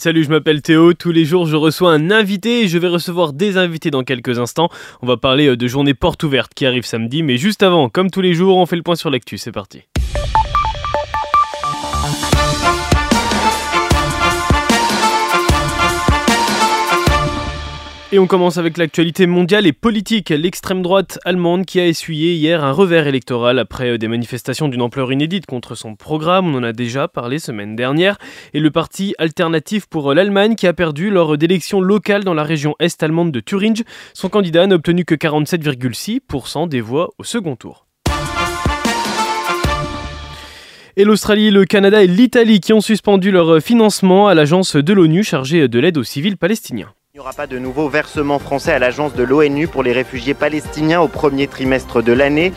Salut, je m'appelle Théo. Tous les jours, je reçois un invité et je vais recevoir des invités dans quelques instants. On va parler euh, de journée porte ouverte qui arrive samedi, mais juste avant, comme tous les jours, on fait le point sur l'actu. C'est parti. Et on commence avec l'actualité mondiale et politique. L'extrême droite allemande qui a essuyé hier un revers électoral après euh, des manifestations d'une ampleur inédite contre son programme. On en a déjà parlé semaine dernière. Et le parti alternatif pour l'Allemagne qui a perdu lors d'élections locales dans la région est allemande de Thuringe. Son candidat n'a obtenu que 47,6% des voix au second tour. Et l'Australie, le Canada et l'Italie qui ont suspendu leur financement à l'agence de l'ONU chargée de l'aide aux civils palestiniens. Il n'y aura pas de nouveau versement français à l'agence de l'ONU pour les réfugiés palestiniens au premier trimestre de l'année.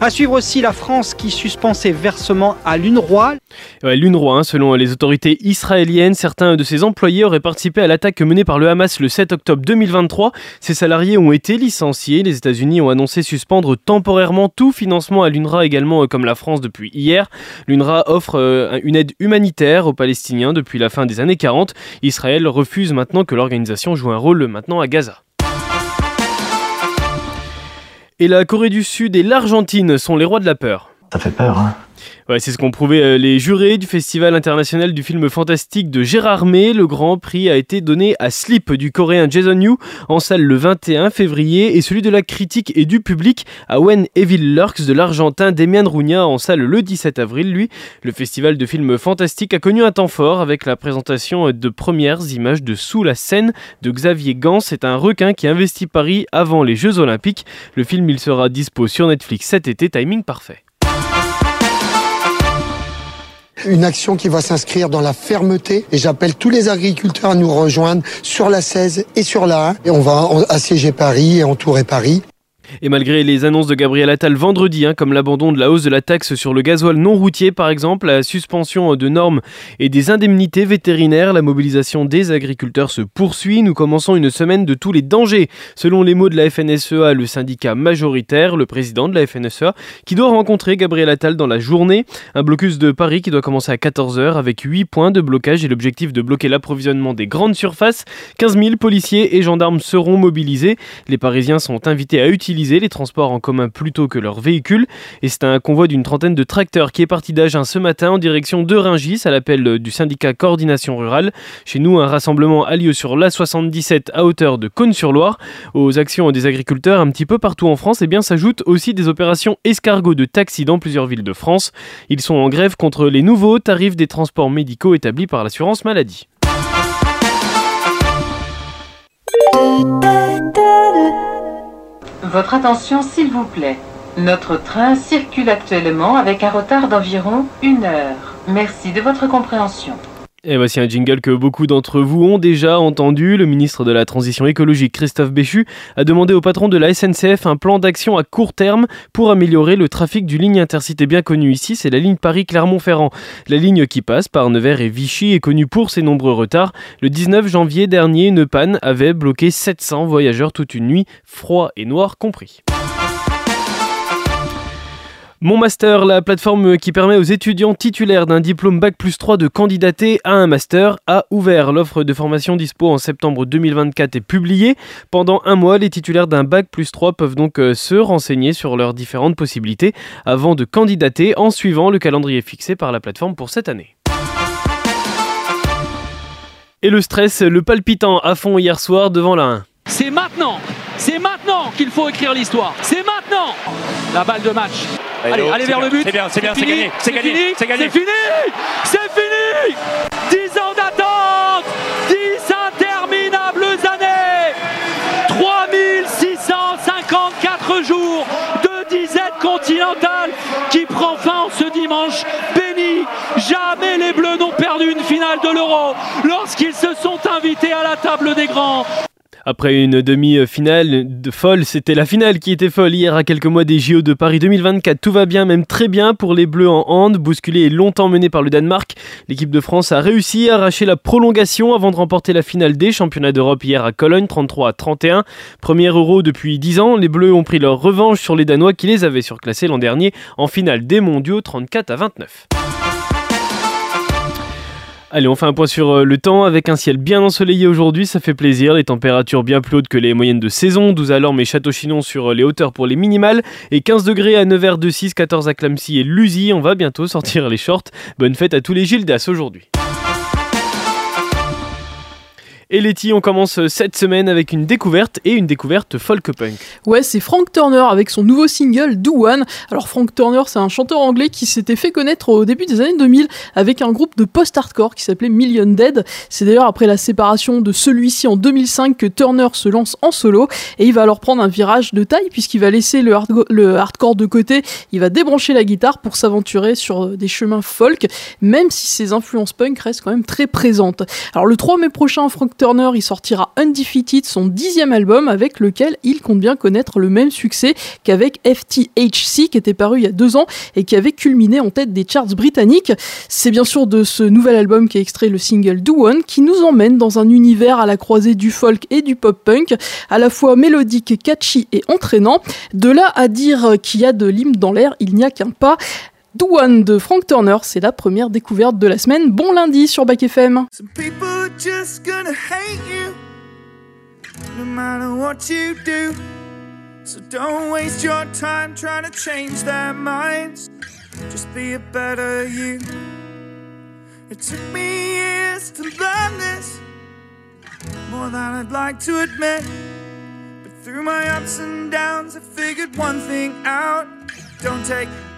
À suivre aussi la France qui suspend ses versements à l'UNRWA. L'UNRWA, hein, selon les autorités israéliennes, certains de ses employés auraient participé à l'attaque menée par le Hamas le 7 octobre 2023. Ces salariés ont été licenciés. Les États-Unis ont annoncé suspendre temporairement tout financement à l'UNRWA également euh, comme la France depuis hier. L'UNRWA offre euh, une aide humanitaire aux Palestiniens depuis la fin des années 40. Israël refuse maintenant que l'organisation joue un rôle maintenant à Gaza. Et la Corée du Sud et l'Argentine sont les rois de la peur. Ça fait peur, hein c'est ce qu'ont prouvé euh, les jurés du Festival international du film fantastique de Gérard May. Le grand prix a été donné à Sleep du coréen Jason Yu en salle le 21 février et celui de la critique et du public à When Evil Lurks de l'argentin Demian Rugna en salle le 17 avril. Lui, le festival de films fantastiques a connu un temps fort avec la présentation de premières images de Sous la scène de Xavier Gans. C'est un requin qui investit Paris avant les Jeux Olympiques. Le film, il sera dispo sur Netflix cet été, timing parfait. Une action qui va s'inscrire dans la fermeté et j'appelle tous les agriculteurs à nous rejoindre sur la 16 et sur la 1 et on va assiéger Paris et entourer Paris. Et malgré les annonces de Gabriel Attal vendredi, hein, comme l'abandon de la hausse de la taxe sur le gasoil non routier par exemple, la suspension de normes et des indemnités vétérinaires, la mobilisation des agriculteurs se poursuit. Nous commençons une semaine de tous les dangers, selon les mots de la FNSEA, le syndicat majoritaire, le président de la FNSEA, qui doit rencontrer Gabriel Attal dans la journée. Un blocus de Paris qui doit commencer à 14h avec 8 points de blocage et l'objectif de bloquer l'approvisionnement des grandes surfaces. 15 000 policiers et gendarmes seront mobilisés. Les Parisiens sont invités à utiliser les transports en commun plutôt que leurs véhicules. Et c'est un convoi d'une trentaine de tracteurs qui est parti d'Agen ce matin en direction de Ringis à l'appel du syndicat Coordination Rurale. Chez nous, un rassemblement a lieu sur l'A77 à hauteur de Cône-sur-Loire. Aux actions des agriculteurs un petit peu partout en France, eh bien s'ajoutent aussi des opérations escargots de taxi dans plusieurs villes de France. Ils sont en grève contre les nouveaux tarifs des transports médicaux établis par l'assurance maladie. Votre attention s'il vous plaît. Notre train circule actuellement avec un retard d'environ une heure. Merci de votre compréhension. Et voici un jingle que beaucoup d'entre vous ont déjà entendu. Le ministre de la Transition écologique, Christophe Béchu, a demandé au patron de la SNCF un plan d'action à court terme pour améliorer le trafic d'une ligne intercité bien connue ici, c'est la ligne Paris-Clermont-Ferrand. La ligne qui passe par Nevers et Vichy est connue pour ses nombreux retards. Le 19 janvier dernier, une panne avait bloqué 700 voyageurs toute une nuit, froid et noir compris. Mon Master, la plateforme qui permet aux étudiants titulaires d'un diplôme Bac plus 3 de candidater à un master, a ouvert. L'offre de formation dispo en septembre 2024 est publiée. Pendant un mois, les titulaires d'un Bac plus 3 peuvent donc euh, se renseigner sur leurs différentes possibilités avant de candidater en suivant le calendrier fixé par la plateforme pour cette année. Et le stress, le palpitant à fond hier soir devant la 1. C'est maintenant C'est maintenant qu'il faut écrire l'histoire C'est maintenant La balle de match Allez, allez vers le but. C'est bien, c'est bien, c'est gagné. C'est gagné. C'est gagné. C'est fini. C'est fini. 10 ans d'attente. 10 interminables années. 3654 jours de disette continentale qui prend fin ce dimanche béni. Jamais les Bleus n'ont perdu une finale de l'Euro lorsqu'ils se sont invités à la table des grands. Après une demi-finale de folle, c'était la finale qui était folle hier à quelques mois des JO de Paris 2024. Tout va bien, même très bien pour les Bleus en hand, bousculés et longtemps menés par le Danemark. L'équipe de France a réussi à arracher la prolongation avant de remporter la finale des championnats d'Europe hier à Cologne, 33 à 31. Premier euro depuis 10 ans, les Bleus ont pris leur revanche sur les Danois qui les avaient surclassés l'an dernier en finale des mondiaux, 34 à 29. Allez, on fait un point sur euh, le temps avec un ciel bien ensoleillé aujourd'hui, ça fait plaisir. Les températures bien plus hautes que les moyennes de saison. 12 à Lorme et Château-Chinon sur euh, les hauteurs pour les minimales. Et 15 degrés à Nevers de 6, 14 à Clamcy et Lusy. On va bientôt sortir les shorts. Bonne fête à tous les Gildas aujourd'hui. Et Letty, on commence cette semaine avec une découverte et une découverte folk punk. Ouais, c'est Frank Turner avec son nouveau single Do One. Alors Frank Turner, c'est un chanteur anglais qui s'était fait connaître au début des années 2000 avec un groupe de post-hardcore qui s'appelait Million Dead. C'est d'ailleurs après la séparation de celui-ci en 2005 que Turner se lance en solo et il va alors prendre un virage de taille puisqu'il va laisser le, hardcore de côté, il va débrancher la guitare pour s'aventurer sur des chemins folk, même si ses influences punk restent quand même très présentes. Alors le 3 mai prochain, Frank Turner, il sortira Undefeated, son dixième album, avec lequel il compte bien connaître le même succès qu'avec FTHC, qui était paru il y a deux ans et qui avait culminé en tête des charts britanniques. C'est bien sûr de ce nouvel album qui est extrait le single Do One, qui nous emmène dans un univers à la croisée du folk et du pop-punk, à la fois mélodique, catchy et entraînant. De là à dire qu'il y a de l'hymne dans l'air, il n'y a qu'un pas. Do One de Frank Turner, c'est la première découverte de la semaine. Bon lundi sur Bac FM. Some people just gonna hate you, no matter what you do. So don't waste your time trying to change their minds. Just be a better you. It took me years to learn this, more than I'd like to admit. But through my ups and downs, I figured one thing out. Don't take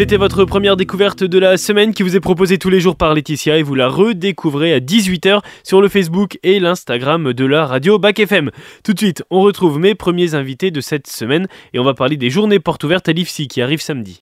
C'était votre première découverte de la semaine qui vous est proposée tous les jours par Laetitia et vous la redécouvrez à 18h sur le Facebook et l'Instagram de la radio Bac FM. Tout de suite, on retrouve mes premiers invités de cette semaine et on va parler des journées portes ouvertes à l'IFSI qui arrivent samedi.